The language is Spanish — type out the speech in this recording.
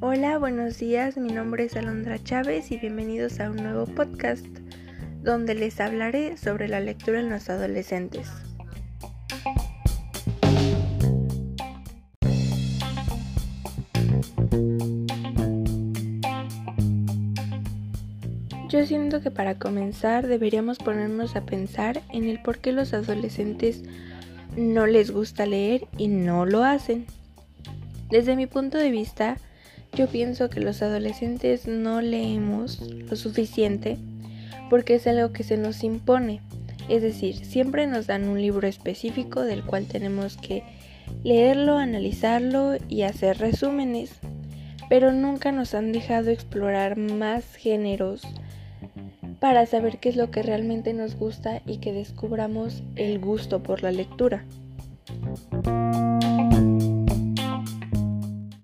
Hola, buenos días, mi nombre es Alondra Chávez y bienvenidos a un nuevo podcast donde les hablaré sobre la lectura en los adolescentes. Yo siento que para comenzar deberíamos ponernos a pensar en el por qué los adolescentes no les gusta leer y no lo hacen. Desde mi punto de vista, yo pienso que los adolescentes no leemos lo suficiente porque es algo que se nos impone. Es decir, siempre nos dan un libro específico del cual tenemos que leerlo, analizarlo y hacer resúmenes, pero nunca nos han dejado explorar más géneros para saber qué es lo que realmente nos gusta y que descubramos el gusto por la lectura.